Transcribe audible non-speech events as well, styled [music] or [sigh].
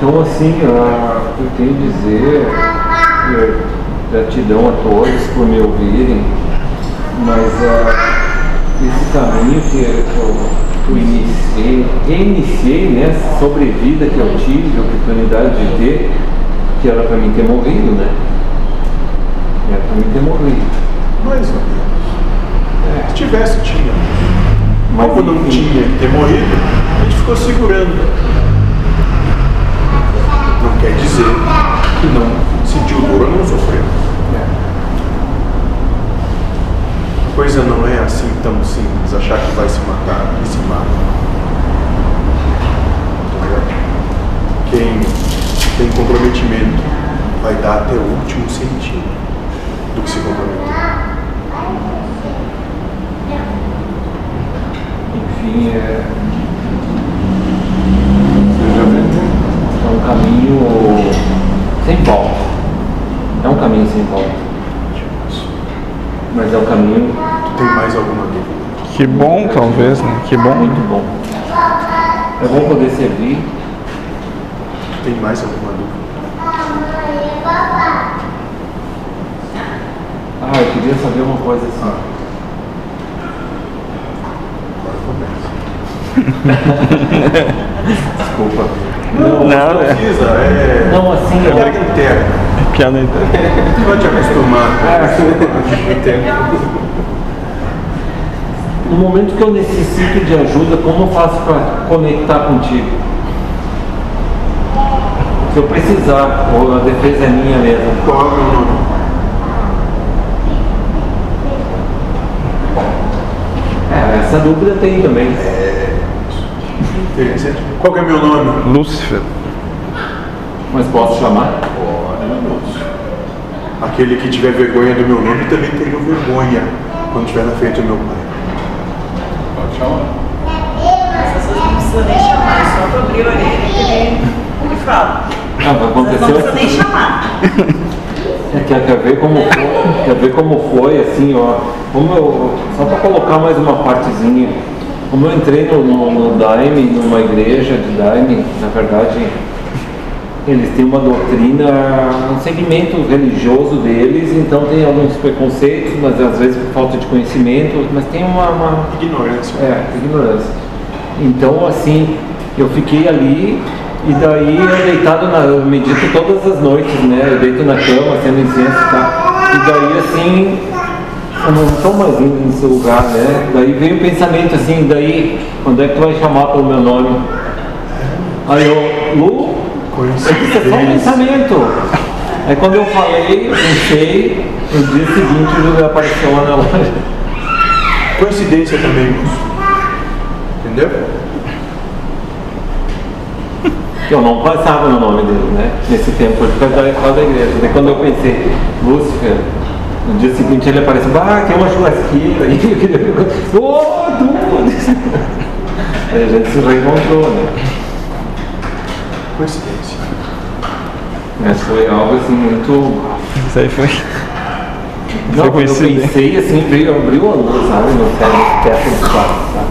Então, assim, eu tenho a dizer gratidão a todos por me ouvirem, mas ah, esse caminho que eu, que eu iniciei, reiniciei, né, essa sobrevida que eu tive, a oportunidade de ter, que era para mim ter morrido, né? Era para mim ter morrido. Mais ou menos. Se tivesse, tinha. Mas Como não tinha que ter morrido, a gente ficou segurando. Quer dizer que não sentiu dor ou não sofreu. A coisa não é assim tão simples, achar que vai se matar e se mata. Quem tem comprometimento vai dar até o último centímetro do que se comprometeu. Enfim, é. Seja bem, é um caminho sem volta. É um caminho sem volta. Mas é um caminho tem mais alguma dúvida? Que bom, talvez, né? Que bom. muito bom. É bom poder servir. Tem mais alguma dúvida? Ah, eu queria saber uma coisa assim. Agora começa. [laughs] Desculpa. Não, Não, não precisa, é. Não, assim, eu- Piada interna. Tu vai te acostumar. No momento que eu necessito de ajuda, como eu faço para conectar contigo? Se eu precisar, ou a defesa é minha mesmo. Qual é o meu nome? É, essa dúvida tem também. Interessante. Qual que é o meu nome? Lúcifer. Mas posso chamar? Aquele que tiver vergonha do meu nome também terá vergonha quando estiver na frente do meu pai. As pessoas não precisam nem chamar, é só pra abrir a orelha que ele, fala. Não acontecer precisam nem assim. chamar. [laughs] É, quer, quer ver como foi, quer ver como foi, assim, ó. Como eu, só para colocar mais uma partezinha. Como eu entrei no, no, no Daime, numa igreja de Daime, na verdade, eles têm uma doutrina, um segmento religioso deles, então tem alguns preconceitos, mas às vezes por falta de conhecimento, mas tem uma- uma Ignorância. é, ignorância. Então, assim, eu fiquei ali e daí eu deitado na. Eu medito todas as noites, né? Eu deito na cama, sendo incenso e tal. E daí, assim, eu não estou mais indo nesse lugar, né? Daí veio o pensamento assim, daí, quando é que tu vai chamar pelo meu nome? Aí eu, Lu, eu disse, é só um pensamento. Aí quando eu falei, pensei, no dia seguinte o José apareceu lá na loja. Coincidência também. Entendeu? eu não passava no nome dele, né? Nesse tempo, por causa da, igreja. Daí quando eu pensei, Lúcifer, no dia seguinte ele apareceu, ah, tem uma churrasqueira aí, ver. Oh, tudo! Aí a gente se reencontrou, né? Coincidência. Mas foi algo assim muito. Isso aí foi. Não, Foi eu pensei assim, veio, abriu a luz, sabe? No cérebro, perto do quarto, sabe?